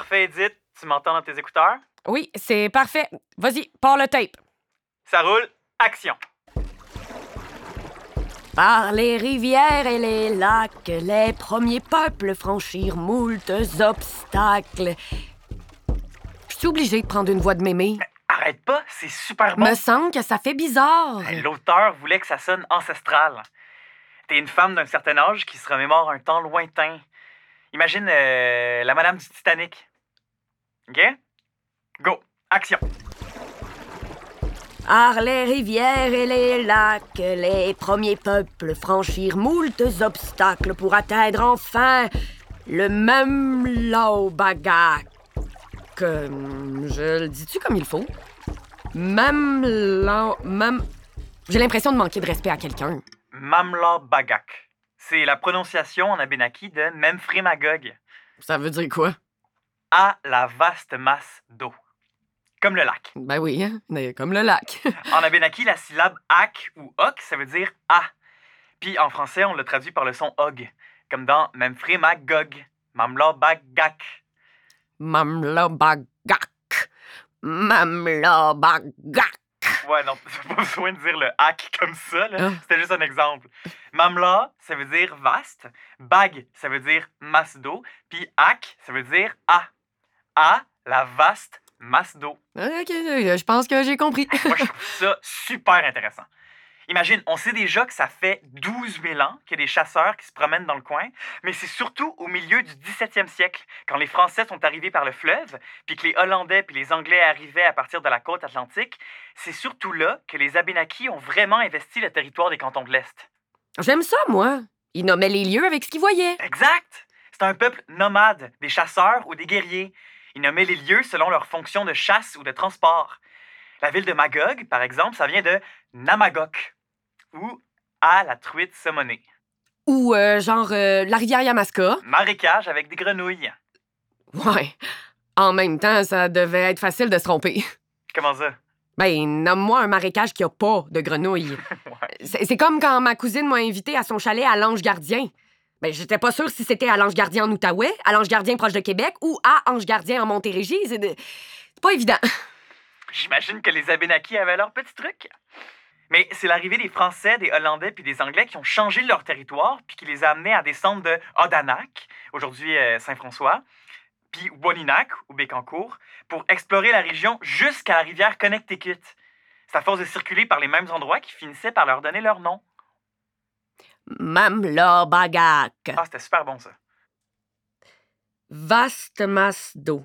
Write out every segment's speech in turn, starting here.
Parfait, Edith. Tu m'entends dans tes écouteurs? Oui, c'est parfait. Vas-y, pars le tape. Ça roule. Action. Par les rivières et les lacs, les premiers peuples franchirent moultes obstacles. Je suis obligée de prendre une voix de mémé. Arrête pas, c'est super bon. Me semble que ça fait bizarre. Ben, L'auteur voulait que ça sonne ancestral. T'es une femme d'un certain âge qui se remémore un temps lointain. Imagine euh, la madame du Titanic. OK? Go. Action. Par les rivières et les lacs, les premiers peuples franchirent moultes obstacles pour atteindre enfin le même Laobagak. Je le dis-tu comme il faut? Même Lao... Même... J'ai l'impression de manquer de respect à quelqu'un. Mamla Bagak. C'est la prononciation en abénaki de Memphrémagog. Ça veut dire quoi? À la vaste masse d'eau. Comme le lac. Ben oui, hein? comme le lac. En abénaki, la syllabe ak ou ok, ça veut dire à. Puis en français, on le traduit par le son og, comme dans Memphrémagog. Mamla Bagak. Mamlabagak. Mamlabagak. Ouais, non, pas besoin de dire le hack comme ça, là. Ah. C'était juste un exemple. Mamla, ça veut dire vaste. Bag, ça veut dire masse d'eau. Puis hak, ça veut dire à. À, la vaste masse d'eau. Ok, je pense que j'ai compris. Moi, je trouve ça super intéressant. Imagine, on sait déjà que ça fait 12 000 ans qu'il y a des chasseurs qui se promènent dans le coin, mais c'est surtout au milieu du 17e siècle, quand les Français sont arrivés par le fleuve, puis que les Hollandais puis les Anglais arrivaient à partir de la côte atlantique, c'est surtout là que les Abénakis ont vraiment investi le territoire des cantons de l'Est. J'aime ça, moi. Ils nommaient les lieux avec ce qu'ils voyaient. Exact! C'est un peuple nomade, des chasseurs ou des guerriers. Ils nommaient les lieux selon leur fonction de chasse ou de transport. La ville de Magog, par exemple, ça vient de Namagok, ou à la truite saumonée. Ou euh, genre euh, la rivière Yamaska. Marécage avec des grenouilles. Ouais. En même temps, ça devait être facile de se tromper. Comment ça? Ben, nomme-moi un marécage qui a pas de grenouilles. Ouais. C'est c'est comme quand ma cousine m'a invité à son chalet à l'Ange Gardien. Ben, j'étais pas sûre si c'était à l'Ange Gardien en Outaouais, à l'Ange Gardien proche de Québec ou à Ange Gardien en Montérégie. C'est pas évident. J'imagine que les Abénakis avaient leur petit truc. Mais c'est l'arrivée des Français, des Hollandais puis des Anglais qui ont changé leur territoire puis qui les a amenés à descendre de Odanak, aujourd'hui euh, Saint-François, puis Waninak ou Bécancour, pour explorer la région jusqu'à la rivière Connecticut. C'est à force de circuler par les mêmes endroits qu'ils finissaient par leur donner leur nom. Mamla Bagak. Ah, c'était super bon ça. Vaste masse d'eau.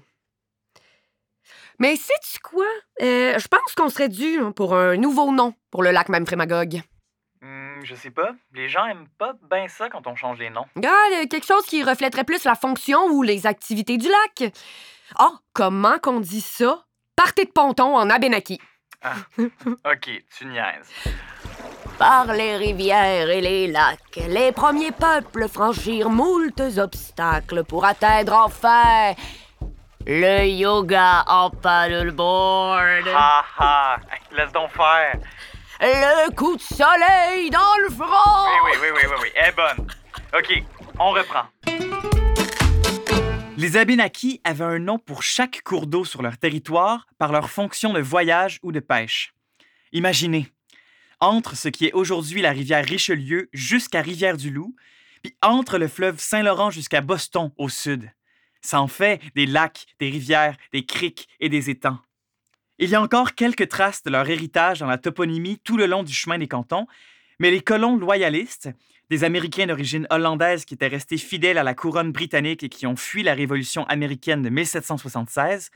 Mais sais-tu quoi? Euh, je pense qu'on serait dû hein, pour un nouveau nom pour le lac Memphremagog. Hmm, je sais pas. Les gens aiment pas bien ça quand on change les noms. Ah, quelque chose qui reflèterait plus la fonction ou les activités du lac. Ah, comment qu'on dit ça? Partez de ponton en Abénaki. Ok, tu niaises. Par les rivières et les lacs, les premiers peuples franchirent moultes obstacles pour atteindre enfin le yoga en paddleboard. Ha ha! Laisse donc faire. Le coup de soleil dans le front. Oui, oui, oui, oui, oui, oui. Elle est bonne. OK, on reprend. Les Abénakis avaient un nom pour chaque cours d'eau sur leur territoire par leur fonction de voyage ou de pêche. Imaginez, entre ce qui est aujourd'hui la rivière Richelieu jusqu'à Rivière-du-Loup, puis entre le fleuve Saint-Laurent jusqu'à Boston au sud. Ça en fait des lacs, des rivières, des criques et des étangs. Il y a encore quelques traces de leur héritage dans la toponymie tout le long du chemin des cantons, mais les colons loyalistes, des Américains d'origine hollandaise qui étaient restés fidèles à la couronne britannique et qui ont fui la Révolution américaine de 1776,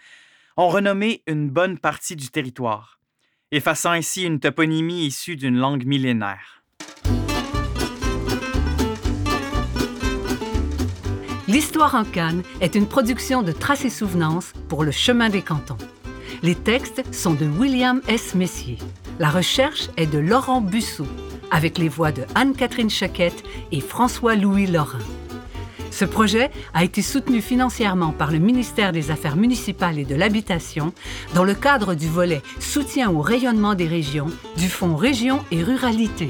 ont renommé une bonne partie du territoire, effaçant ainsi une toponymie issue d'une langue millénaire. L'Histoire en Cannes est une production de Traces et Souvenances pour le Chemin des Cantons. Les textes sont de William S. Messier. La recherche est de Laurent Busseau, avec les voix de Anne-Catherine Chaquette et François-Louis Lorrain. Ce projet a été soutenu financièrement par le ministère des Affaires municipales et de l'Habitation dans le cadre du volet Soutien au rayonnement des régions du Fonds Région et Ruralité.